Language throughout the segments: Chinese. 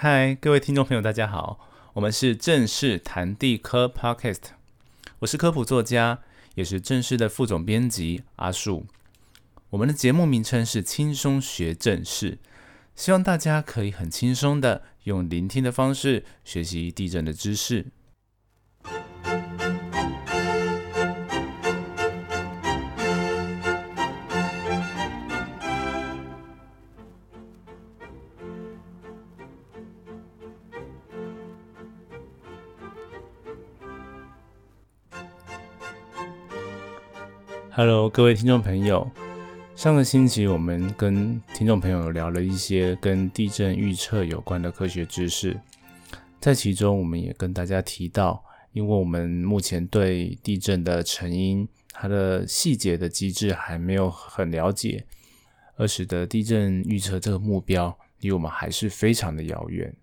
嗨，各位听众朋友，大家好，我们是正式谈地科 Podcast，我是科普作家，也是正式的副总编辑阿树。我们的节目名称是轻松学正事，希望大家可以很轻松的用聆听的方式学习地震的知识。Hello，各位听众朋友。上个星期，我们跟听众朋友聊了一些跟地震预测有关的科学知识，在其中，我们也跟大家提到，因为我们目前对地震的成因、它的细节的机制还没有很了解，而使得地震预测这个目标离我们还是非常的遥远。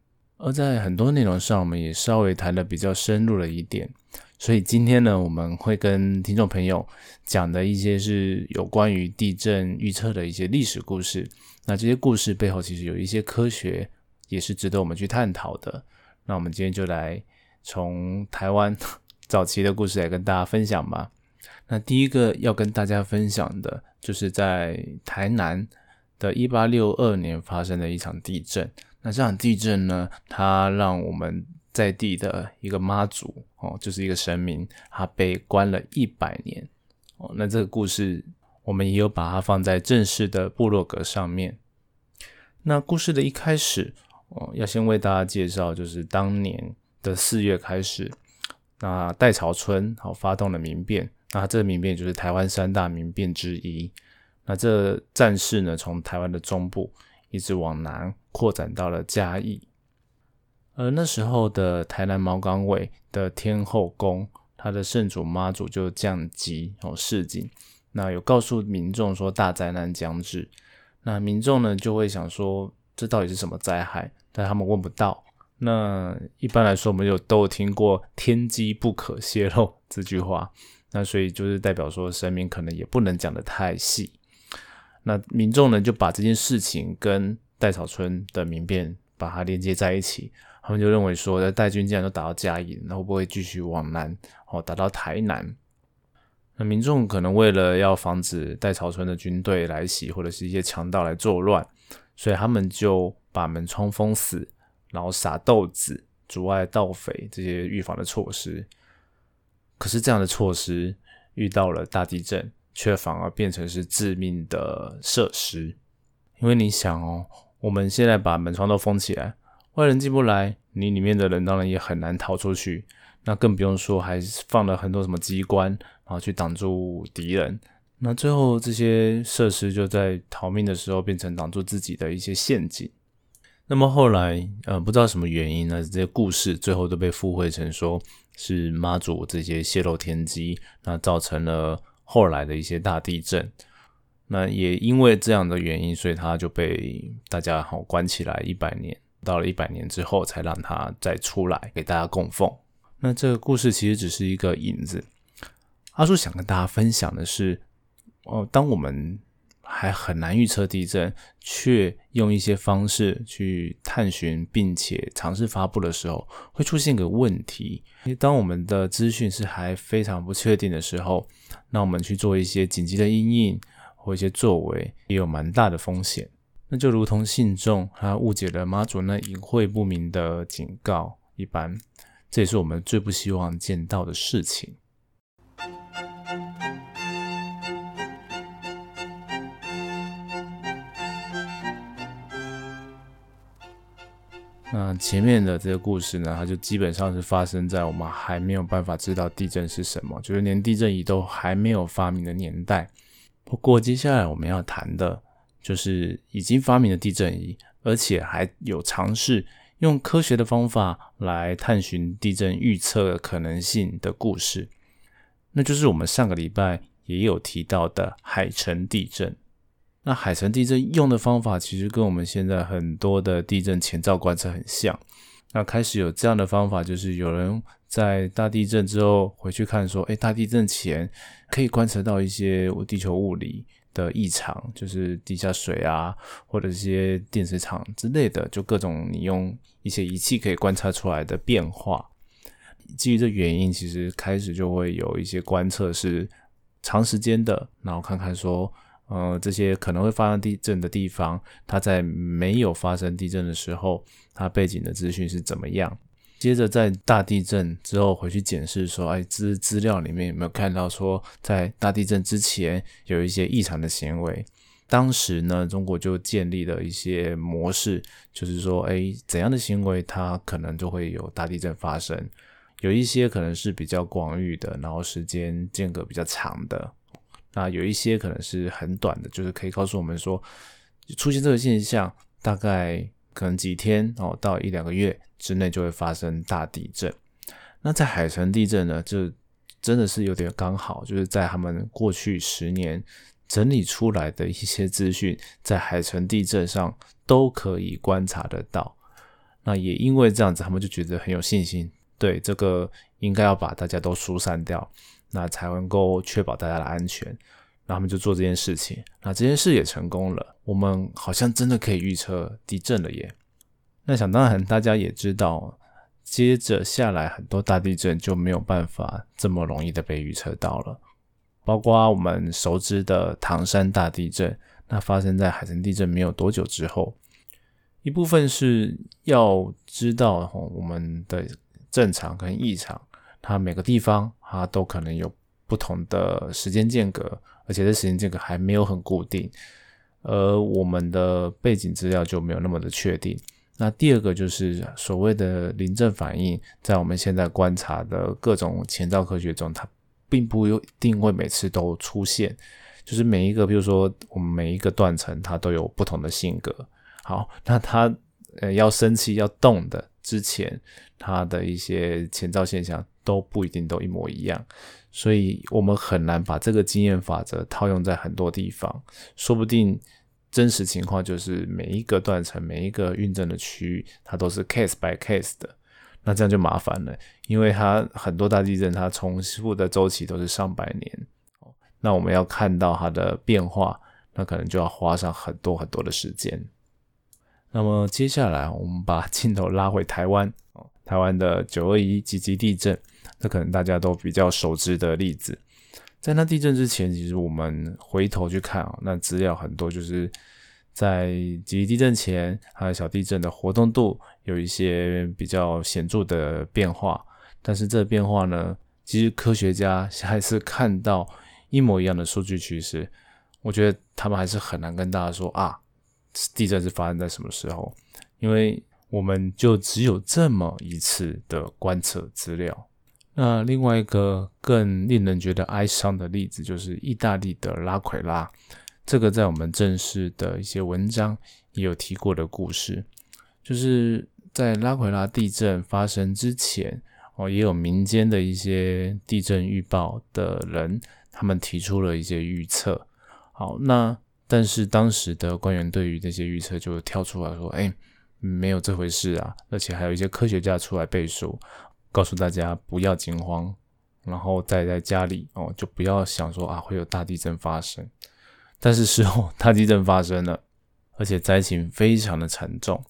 而在很多内容上，我们也稍微谈的比较深入了一点。所以今天呢，我们会跟听众朋友讲的一些是有关于地震预测的一些历史故事。那这些故事背后其实有一些科学，也是值得我们去探讨的。那我们今天就来从台湾 早期的故事来跟大家分享吧。那第一个要跟大家分享的，就是在台南的一八六二年发生的一场地震。那这场地震呢，它让我们在地的一个妈祖哦，就是一个神明，他被关了一百年哦。那这个故事我们也有把它放在正式的部落格上面。那故事的一开始哦，要先为大家介绍，就是当年的四月开始，那代草村好发动了民变，那这个民变就是台湾三大民变之一。那这战事呢，从台湾的中部一直往南扩展到了嘉义。而那时候的台南毛港尾的天后宫，他的圣主妈祖就降级哦示警，那有告诉民众说大灾难将至，那民众呢就会想说这到底是什么灾害？但他们问不到。那一般来说，我们有都有听过天机不可泄露这句话，那所以就是代表说神明可能也不能讲的太细。那民众呢就把这件事情跟代草村的民变把它连接在一起。他们就认为说，在代军既然都打到嘉义，那会不会继续往南哦，打到台南？那民众可能为了要防止代草村的军队来袭，或者是一些强盗来作乱，所以他们就把门窗封死，然后撒豆子，阻碍盗匪这些预防的措施。可是这样的措施遇到了大地震，却反而变成是致命的设施。因为你想哦，我们现在把门窗都封起来。外人进不来，你里面的人当然也很难逃出去。那更不用说，还放了很多什么机关，然后去挡住敌人。那最后这些设施就在逃命的时候变成挡住自己的一些陷阱。那么后来，呃，不知道什么原因呢？这些故事最后都被附会成说是妈祖这些泄露天机，那造成了后来的一些大地震。那也因为这样的原因，所以他就被大家好关起来一百年。到了一百年之后，才让他再出来给大家供奉。那这个故事其实只是一个引子。阿叔想跟大家分享的是，哦，当我们还很难预测地震，却用一些方式去探寻并且尝试发布的时候，会出现个问题。因为当我们的资讯是还非常不确定的时候，那我们去做一些紧急的应应或一些作为，也有蛮大的风险。那就如同信众他误解了妈祖那隐晦不明的警告一般，这也是我们最不希望见到的事情。那前面的这个故事呢，它就基本上是发生在我们还没有办法知道地震是什么，就是连地震仪都还没有发明的年代。不过接下来我们要谈的。就是已经发明了地震仪，而且还有尝试用科学的方法来探寻地震预测可能性的故事，那就是我们上个礼拜也有提到的海城地震。那海城地震用的方法其实跟我们现在很多的地震前兆观测很像。那开始有这样的方法，就是有人在大地震之后回去看，说，哎，大地震前可以观测到一些地球物理。的异常，就是地下水啊，或者一些电磁场之类的，就各种你用一些仪器可以观察出来的变化。基于这原因，其实开始就会有一些观测是长时间的，然后看看说，呃，这些可能会发生地震的地方，它在没有发生地震的时候，它背景的资讯是怎么样。接着在大地震之后回去检视说，哎，资资料里面有没有看到说，在大地震之前有一些异常的行为？当时呢，中国就建立了一些模式，就是说，哎，怎样的行为它可能就会有大地震发生？有一些可能是比较广域的，然后时间间隔比较长的，那有一些可能是很短的，就是可以告诉我们说，出现这个现象，大概可能几天哦到一两个月之内就会发生大地震。那在海城地震呢，就真的是有点刚好，就是在他们过去十年整理出来的一些资讯，在海城地震上都可以观察得到。那也因为这样子，他们就觉得很有信心。对这个应该要把大家都疏散掉，那才能够确保大家的安全。那他们就做这件事情，那这件事也成功了。我们好像真的可以预测地震了耶。那想当然，大家也知道，接着下来很多大地震就没有办法这么容易的被预测到了。包括我们熟知的唐山大地震，那发生在海城地震没有多久之后，一部分是要知道我们的。正常跟异常，它每个地方它都可能有不同的时间间隔，而且这时间间隔还没有很固定，而我们的背景资料就没有那么的确定。那第二个就是所谓的临阵反应，在我们现在观察的各种前兆科学中，它并不一定会每次都出现，就是每一个，比如说我们每一个断层，它都有不同的性格。好，那它呃要生气要动的。之前它的一些前兆现象都不一定都一模一样，所以我们很难把这个经验法则套用在很多地方。说不定真实情况就是每一个断层、每一个运震的区域，它都是 case by case 的。那这样就麻烦了，因为它很多大地震，它重复的周期都是上百年。那我们要看到它的变化，那可能就要花上很多很多的时间。那么接下来，我们把镜头拉回台湾，台湾的九二一级级地震，这可能大家都比较熟知的例子。在那地震之前，其实我们回头去看啊，那资料很多，就是在级地震前，还有小地震的活动度有一些比较显著的变化。但是这变化呢，其实科学家还是看到一模一样的数据趋势。我觉得他们还是很难跟大家说啊。地震是发生在什么时候？因为我们就只有这么一次的观测资料。那另外一个更令人觉得哀伤的例子，就是意大利的拉奎拉。这个在我们正式的一些文章也有提过的故事，就是在拉奎拉地震发生之前，哦，也有民间的一些地震预报的人，他们提出了一些预测。好，那。但是当时的官员对于这些预测就跳出来说：“哎，没有这回事啊！”而且还有一些科学家出来背书，告诉大家不要惊慌，然后待在家里哦，就不要想说啊会有大地震发生。但是事后大地震发生了，而且灾情非常的沉重。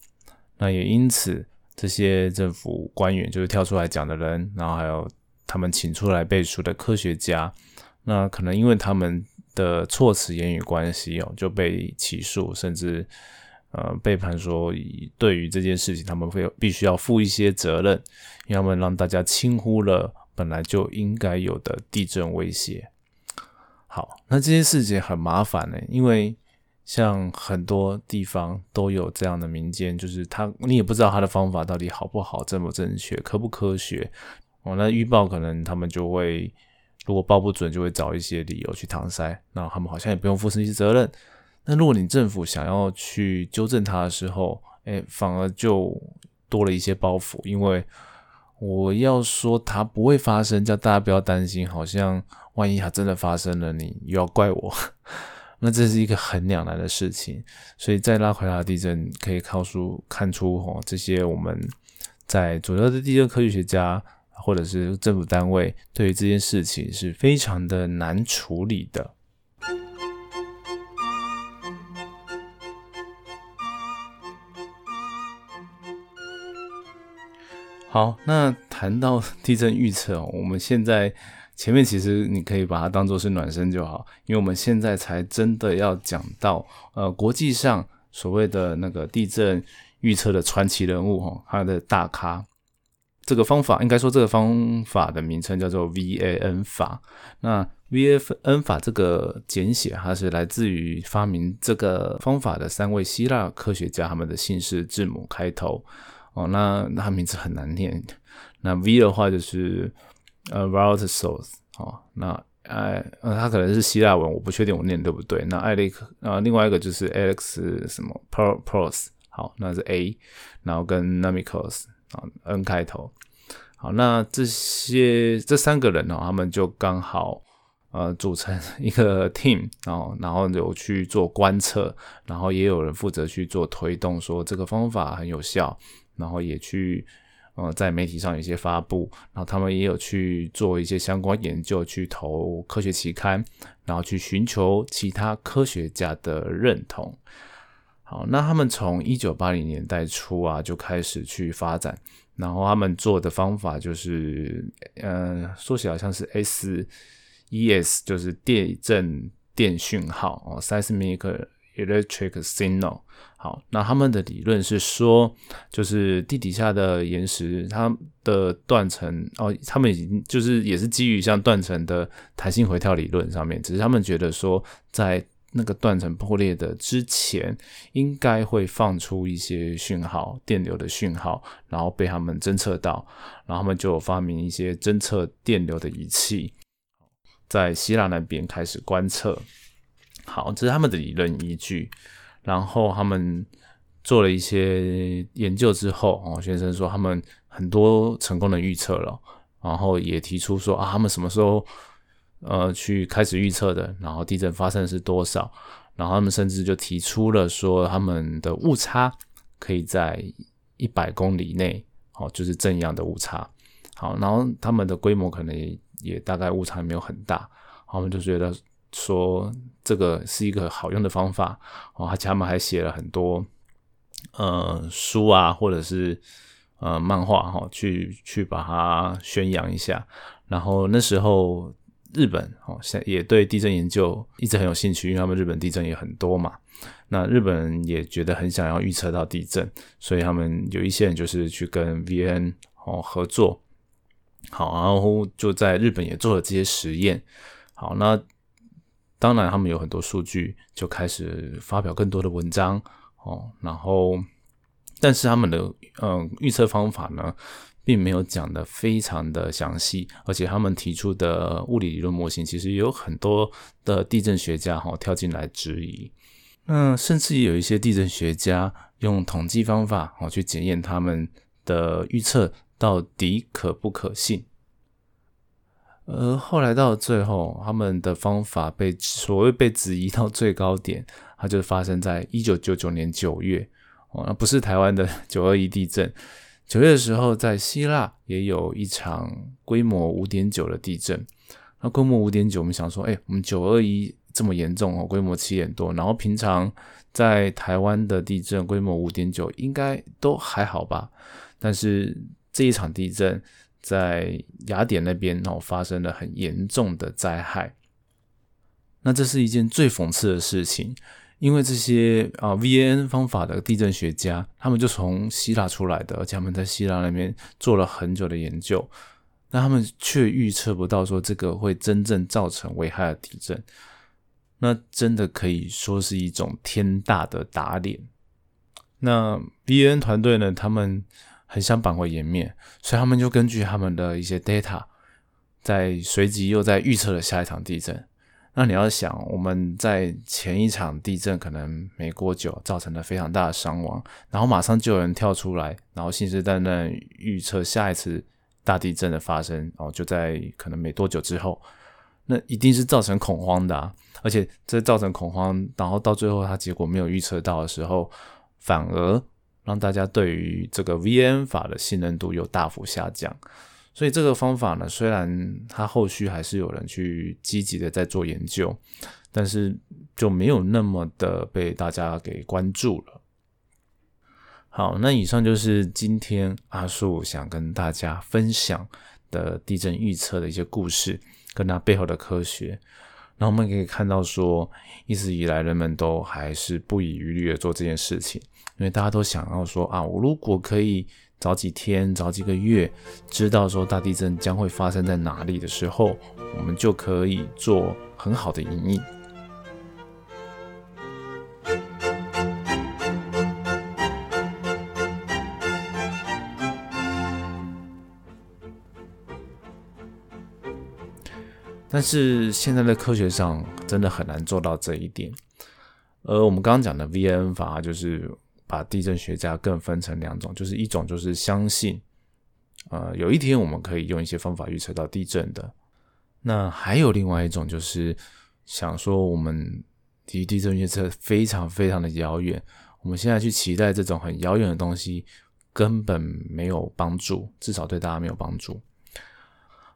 那也因此，这些政府官员就是跳出来讲的人，然后还有他们请出来背书的科学家，那可能因为他们。的措辞言语关系哦，就被起诉，甚至呃被判说，对于这件事情，他们会必须要负一些责任，要么让大家轻忽了本来就应该有的地震威胁。好，那这些事情很麻烦呢，因为像很多地方都有这样的民间，就是他你也不知道他的方法到底好不好，正不正确，科不科学哦。那预报可能他们就会。如果报不准，就会找一些理由去搪塞，那他们好像也不用负这些责任。那如果你政府想要去纠正它的时候，哎，反而就多了一些包袱，因为我要说它不会发生，叫大家不要担心，好像万一它真的发生了，你又要怪我，那这是一个很两难的事情。所以在拉奎拉地震可以靠出看出，哦，这些我们在主要的地震科学家。或者是政府单位对于这件事情是非常的难处理的。好，那谈到地震预测，我们现在前面其实你可以把它当做是暖身就好，因为我们现在才真的要讲到呃国际上所谓的那个地震预测的传奇人物哈，他的大咖。这个方法应该说这个方法的名称叫做 VAN 法。那 VAN 法这个简写，它是来自于发明这个方法的三位希腊科学家，他们的姓氏字母开头。哦，那那他名字很难念。那 V 的话就是呃 v a l t e s o s 哦，那哎呃他可能是希腊文，我不确定我念对不对。那艾利克啊，另外一个就是 Alex 什么 Pros，好，那是 A，然后跟 n a m i c o s 啊 N 开头。好，那这些这三个人哦，他们就刚好呃组成 一个 team，然后然后有去做观测，然后也有人负责去做推动，说这个方法很有效。然后也去，呃，在媒体上有一些发布，然后他们也有去做一些相关研究，去投科学期刊，然后去寻求其他科学家的认同。好，那他们从一九八零年代初啊就开始去发展，然后他们做的方法就是，呃，说起来像是 SES，就是地震电讯号哦，seismic。Electric signal，好，那他们的理论是说，就是地底下的岩石，它的断层哦，他们已经就是也是基于像断层的弹性回跳理论上面，只是他们觉得说，在那个断层破裂的之前，应该会放出一些讯号，电流的讯号，然后被他们侦测到，然后他们就发明一些侦测电流的仪器，在希腊那边开始观测。好，这是他们的理论依据。然后他们做了一些研究之后，哦，先生说他们很多成功的预测了，然后也提出说啊，他们什么时候呃去开始预测的，然后地震发生是多少，然后他们甚至就提出了说他们的误差可以在一百公里内，哦，就是正样的误差。好，然后他们的规模可能也也大概误差没有很大，他们就觉得。说这个是一个好用的方法哦，而且他们还写了很多呃书啊，或者是呃漫画哈，去去把它宣扬一下。然后那时候日本哦，也对地震研究一直很有兴趣，因为他们日本地震也很多嘛。那日本人也觉得很想要预测到地震，所以他们有一些人就是去跟 VN 哦合作，好，然后就在日本也做了这些实验。好，那。当然，他们有很多数据，就开始发表更多的文章哦。然后，但是他们的嗯预测方法呢，并没有讲的非常的详细，而且他们提出的物理理论模型，其实也有很多的地震学家哈跳进来质疑。那甚至有一些地震学家用统计方法哦去检验他们的预测到底可不可信。而后来到最后，他们的方法被所谓被质疑到最高点，它就发生在一九九九年九月哦，那不是台湾的 九二一地震。九月的时候，在希腊也有一场规模五点九的地震。那规模五点九，我们想说，哎，我们九二一这么严重哦，规模七点多，然后平常在台湾的地震规模五点九，应该都还好吧？但是这一场地震。在雅典那边哦，发生了很严重的灾害。那这是一件最讽刺的事情，因为这些啊 VAN 方法的地震学家，他们就从希腊出来的，而且他们在希腊那边做了很久的研究，但他们却预测不到说这个会真正造成危害的地震。那真的可以说是一种天大的打脸。那 VAN 团队呢，他们。很想挽回颜面，所以他们就根据他们的一些 data，在随即又在预测了下一场地震。那你要想，我们在前一场地震可能没多久造成了非常大的伤亡，然后马上就有人跳出来，然后信誓旦旦预测下一次大地震的发生，哦，就在可能没多久之后，那一定是造成恐慌的，啊而且这造成恐慌，然后到最后他结果没有预测到的时候，反而。让大家对于这个 VN 法的信任度又大幅下降，所以这个方法呢，虽然它后续还是有人去积极的在做研究，但是就没有那么的被大家给关注了。好，那以上就是今天阿树想跟大家分享的地震预测的一些故事，跟它背后的科学。那我们可以看到说，一直以来人们都还是不遗余力的做这件事情，因为大家都想要说啊，我如果可以早几天、早几个月知道说大地震将会发生在哪里的时候，我们就可以做很好的隐隐。但是现在的科学上真的很难做到这一点。而我们刚刚讲的 VN 法，就是把地震学家更分成两种，就是一种就是相信，呃，有一天我们可以用一些方法预测到地震的。那还有另外一种，就是想说我们离地震预测非常非常的遥远，我们现在去期待这种很遥远的东西，根本没有帮助，至少对大家没有帮助。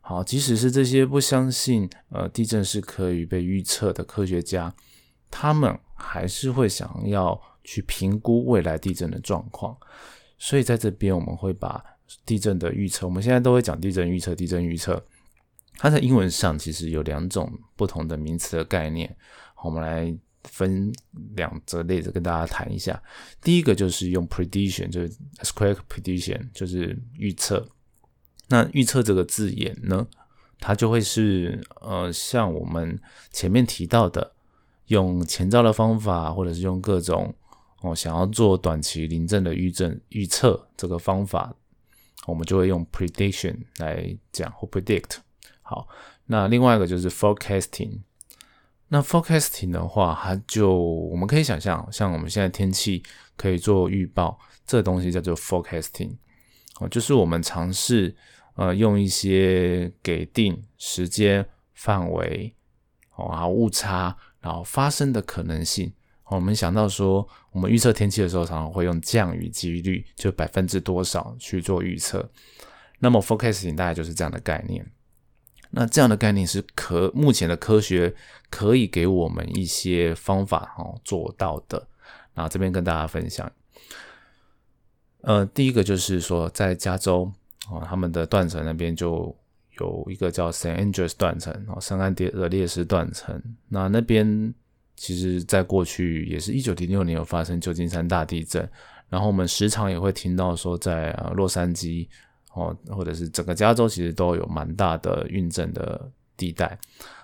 好，即使是这些不相信呃地震是可以被预测的科学家，他们还是会想要去评估未来地震的状况。所以在这边，我们会把地震的预测，我们现在都会讲地震预测。地震预测，它在英文上其实有两种不同的名词的概念。我们来分两则例子跟大家谈一下。第一个就是用 prediction，就是 s q u a r e prediction，就是预测。那预测这个字眼呢，它就会是呃，像我们前面提到的，用前兆的方法，或者是用各种哦想要做短期临阵的预证预测这个方法，我们就会用 prediction 来讲或 predict。好，那另外一个就是 forecasting。那 forecasting 的话，它就我们可以想象，像我们现在天气可以做预报，这东西叫做 forecasting。哦，就是我们尝试。呃，用一些给定时间范围，哦，然后误差，然后发生的可能性。我们想到说，我们预测天气的时候，常常会用降雨几率，就百分之多少去做预测。那么 forecasting 大概就是这样的概念。那这样的概念是可目前的科学可以给我们一些方法哦做到的。那这边跟大家分享。呃，第一个就是说，在加州。哦，他们的断层那边就有一个叫 San Andreas 断层，哦，圣安德烈斯断层。那那边其实在过去也是一九零六年有发生旧金山大地震，然后我们时常也会听到说在洛杉矶哦，或者是整个加州其实都有蛮大的运震的地带。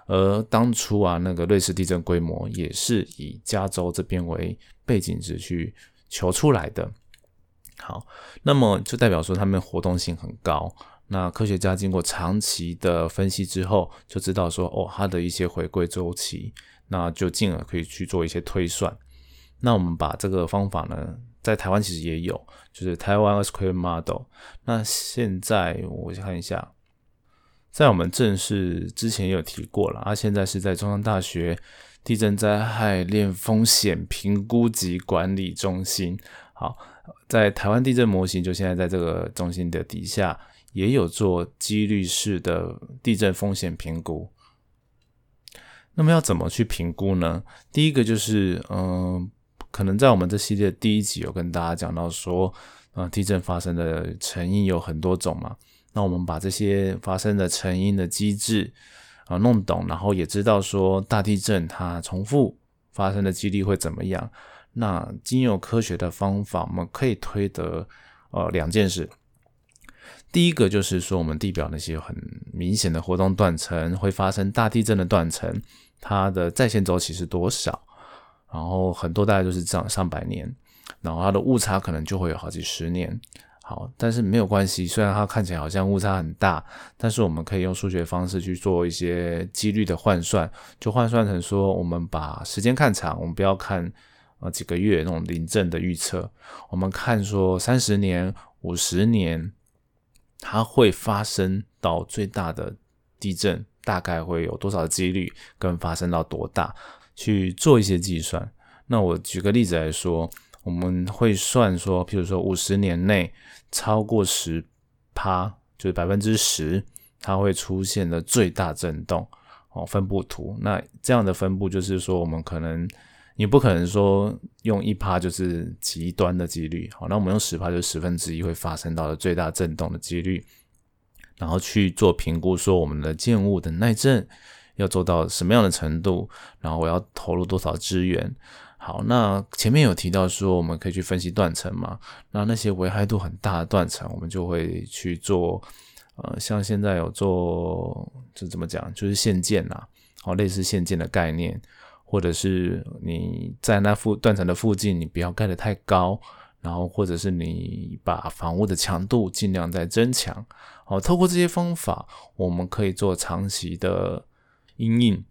而当初啊，那个瑞士地震规模也是以加州这边为背景值去求出来的。好，那么就代表说他们活动性很高。那科学家经过长期的分析之后，就知道说，哦，它的一些回归周期，那就进而可以去做一些推算。那我们把这个方法呢，在台湾其实也有，就是台湾 Earthquake Model。那现在我看一下，在我们正式之前也有提过了，啊，现在是在中央大学地震灾害链风险评估及管理中心。好。在台湾地震模型，就现在在这个中心的底下，也有做几率式的地震风险评估。那么要怎么去评估呢？第一个就是，嗯，可能在我们这系列第一集有跟大家讲到说，啊，地震发生的成因有很多种嘛。那我们把这些发生的成因的机制啊弄懂，然后也知道说大地震它重复发生的几率会怎么样。那经由科学的方法，我们可以推得呃两件事。第一个就是说，我们地表那些很明显的活动断层会发生大地震的断层，它的在线周期是多少？然后很多大概都是这样上百年，然后它的误差可能就会有好几十年。好，但是没有关系，虽然它看起来好像误差很大，但是我们可以用数学方式去做一些几率的换算，就换算成说，我们把时间看长，我们不要看。啊，几个月那种临阵的预测，我们看说三十年、五十年，它会发生到最大的地震，大概会有多少几率，跟发生到多大，去做一些计算。那我举个例子来说，我们会算说，譬如说五十年内超过十趴，就是百分之十，它会出现的最大震动哦，分布图。那这样的分布就是说，我们可能。你不可能说用一趴就是极端的几率，好，那我们用十趴就是十分之一会发生到的最大震动的几率，然后去做评估，说我们的建物的耐震要做到什么样的程度，然后我要投入多少资源。好，那前面有提到说我们可以去分析断层嘛，那那些危害度很大的断层，我们就会去做，呃，像现在有做，就怎么讲，就是限建呐，好，类似限建的概念。或者是你在那附断层的附近，你不要盖得太高，然后或者是你把房屋的强度尽量在增强。好，透过这些方法，我们可以做长期的阴影。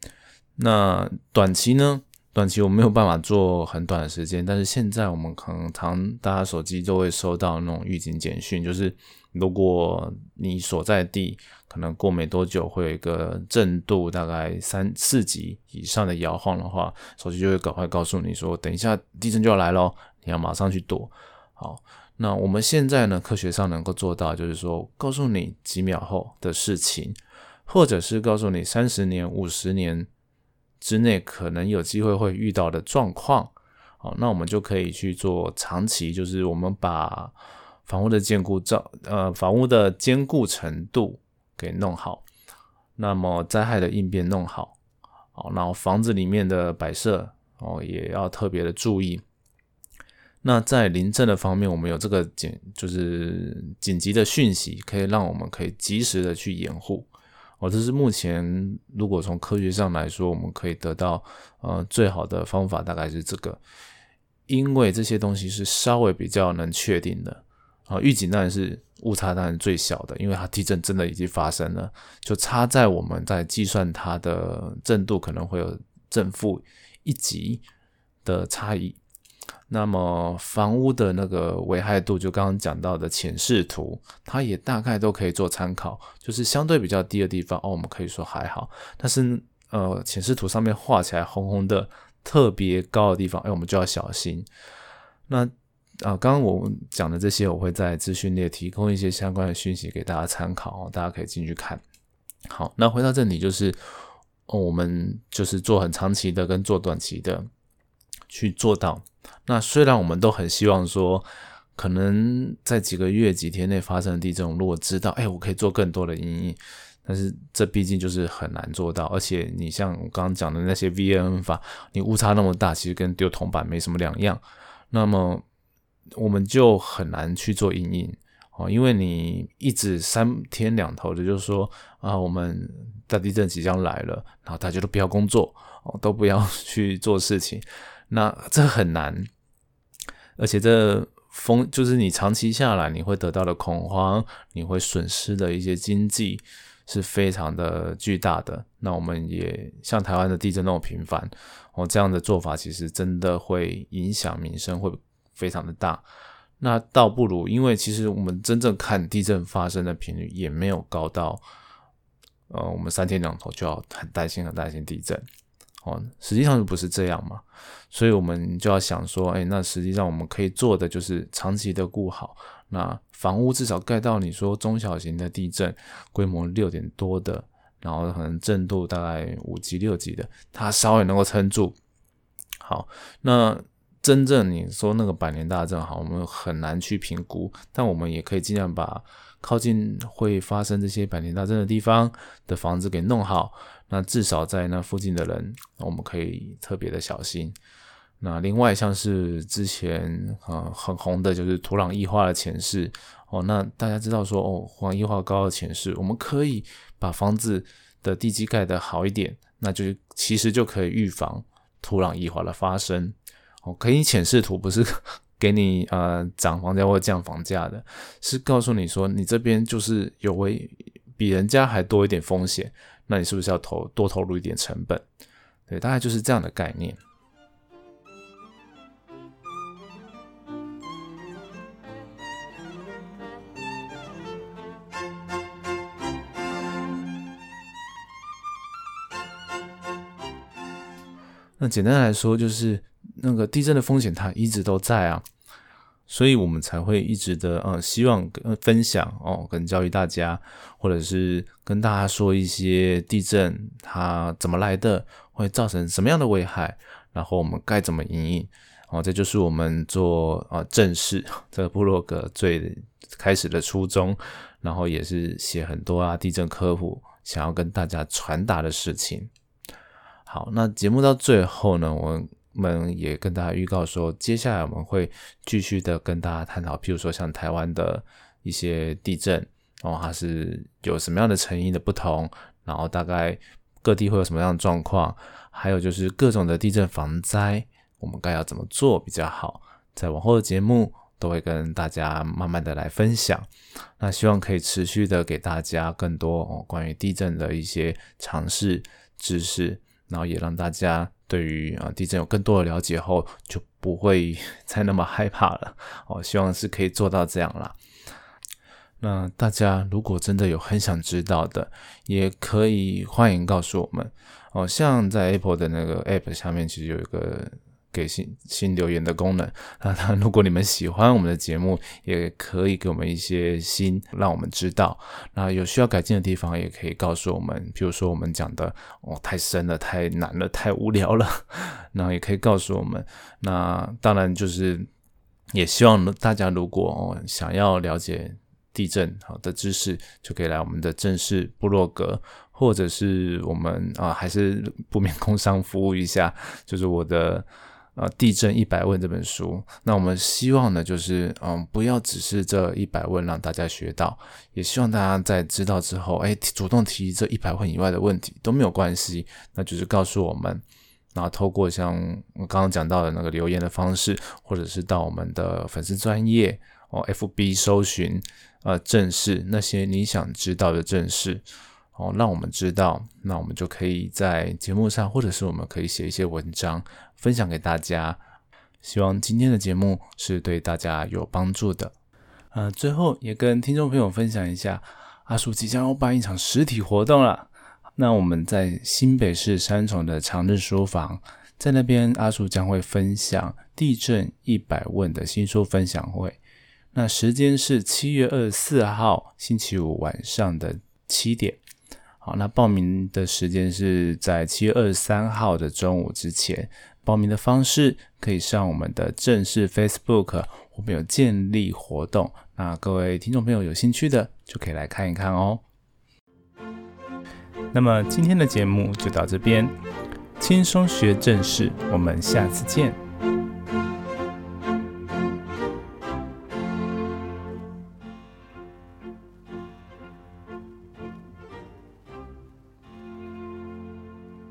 那短期呢？短期我没有办法做很短的时间，但是现在我们可能常大家手机都会收到那种预警简讯，就是如果你所在地可能过没多久会有一个震度大概三四级以上的摇晃的话，手机就会赶快告诉你说，等一下地震就要来咯，你要马上去躲。好，那我们现在呢，科学上能够做到就是说，告诉你几秒后的事情，或者是告诉你三十年、五十年。之内可能有机会会遇到的状况，好，那我们就可以去做长期，就是我们把房屋的坚固造，呃，房屋的坚固程度给弄好，那么灾害的应变弄好，好，然后房子里面的摆设哦也要特别的注意。那在临震的方面，我们有这个紧，就是紧急的讯息，可以让我们可以及时的去掩护。哦，这是目前如果从科学上来说，我们可以得到呃最好的方法，大概是这个，因为这些东西是稍微比较能确定的啊。预警当然是误差当然最小的，因为它地震真的已经发生了，就差在我们在计算它的震度可能会有正负一级的差异。那么房屋的那个危害度，就刚刚讲到的浅视图，它也大概都可以做参考。就是相对比较低的地方，哦，我们可以说还好。但是，呃，浅视图上面画起来红红的、特别高的地方，哎，我们就要小心。那啊，刚刚我讲的这些，我会在资讯列提供一些相关的讯息给大家参考哦，大家可以进去看。好，那回到这里，就是哦，我们就是做很长期的跟做短期的去做到。那虽然我们都很希望说，可能在几个月、几天内发生的地震，如果知道，哎，我可以做更多的阴影，但是这毕竟就是很难做到。而且你像我刚刚讲的那些 V N 法，你误差那么大，其实跟丢铜板没什么两样。那么我们就很难去做阴影哦，因为你一直三天两头的就是说啊，我们大地震即将来了，然后大家都不要工作哦，都不要去做事情。那这很难，而且这风就是你长期下来你会得到的恐慌，你会损失的一些经济是非常的巨大的。那我们也像台湾的地震那么频繁，哦，这样的做法其实真的会影响民生，会非常的大。那倒不如，因为其实我们真正看地震发生的频率也没有高到，呃，我们三天两头就要很担心很担心地震。哦，实际上不是这样嘛，所以我们就要想说，哎，那实际上我们可以做的就是长期的顾好，那房屋至少盖到你说中小型的地震，规模六点多的，然后可能震度大概五级六级的，它稍微能够撑住。好，那真正你说那个百年大震，好，我们很难去评估，但我们也可以尽量把靠近会发生这些百年大震的地方的房子给弄好。那至少在那附近的人，我们可以特别的小心。那另外像是之前啊很红的就是土壤异化的前世哦，那大家知道说哦，土壤异化高的前世，我们可以把房子的地基盖得好一点，那就其实就可以预防土壤异化的发生。哦，可以浅视图不是 给你呃涨房价或降房价的，是告诉你说你这边就是有为比人家还多一点风险。那你是不是要投多投入一点成本？对，大概就是这样的概念。那简单来说，就是那个地震的风险它一直都在啊。所以我们才会一直的呃，希望跟分享哦，跟教育大家，或者是跟大家说一些地震它怎么来的，会造成什么样的危害，然后我们该怎么营运？哦，这就是我们做啊正式这个部落格最开始的初衷，然后也是写很多啊地震科普想要跟大家传达的事情。好，那节目到最后呢，我们也跟大家预告说，接下来我们会继续的跟大家探讨，譬如说像台湾的一些地震，哦，它是有什么样的成因的不同，然后大概各地会有什么样的状况，还有就是各种的地震防灾。我们该要怎么做比较好？在往后的节目都会跟大家慢慢的来分享。那希望可以持续的给大家更多关于地震的一些尝试知识，然后也让大家对于啊地震有更多的了解后，就不会 再那么害怕了。哦，希望是可以做到这样啦。那大家如果真的有很想知道的，也可以欢迎告诉我们。哦，像在 Apple 的那个 App 下面，其实有一个。给新新留言的功能，那如果你们喜欢我们的节目，也可以给我们一些心，让我们知道。那有需要改进的地方，也可以告诉我们。比如说我们讲的哦太深了、太难了、太无聊了，那也可以告诉我们。那当然就是也希望大家如果哦想要了解地震好的知识，就可以来我们的正式部落格，或者是我们啊还是不免工商服务一下，就是我的。呃，地震一百问这本书，那我们希望呢，就是嗯，不要只是这一百问让大家学到，也希望大家在知道之后，哎，主动提这一百问以外的问题都没有关系，那就是告诉我们，然后透过像我刚刚讲到的那个留言的方式，或者是到我们的粉丝专业哦，FB 搜寻呃正事那些你想知道的正事。哦，让我们知道，那我们就可以在节目上，或者是我们可以写一些文章分享给大家。希望今天的节目是对大家有帮助的。呃，最后也跟听众朋友分享一下，阿叔即将要办一场实体活动了。那我们在新北市三重的长日书房，在那边阿叔将会分享地震一百问的新书分享会。那时间是七月二十四号星期五晚上的七点。好，那报名的时间是在七月二十三号的中午之前。报名的方式可以上我们的正式 Facebook，我们有建立活动。那各位听众朋友有兴趣的，就可以来看一看哦。那么今天的节目就到这边，轻松学正事，我们下次见。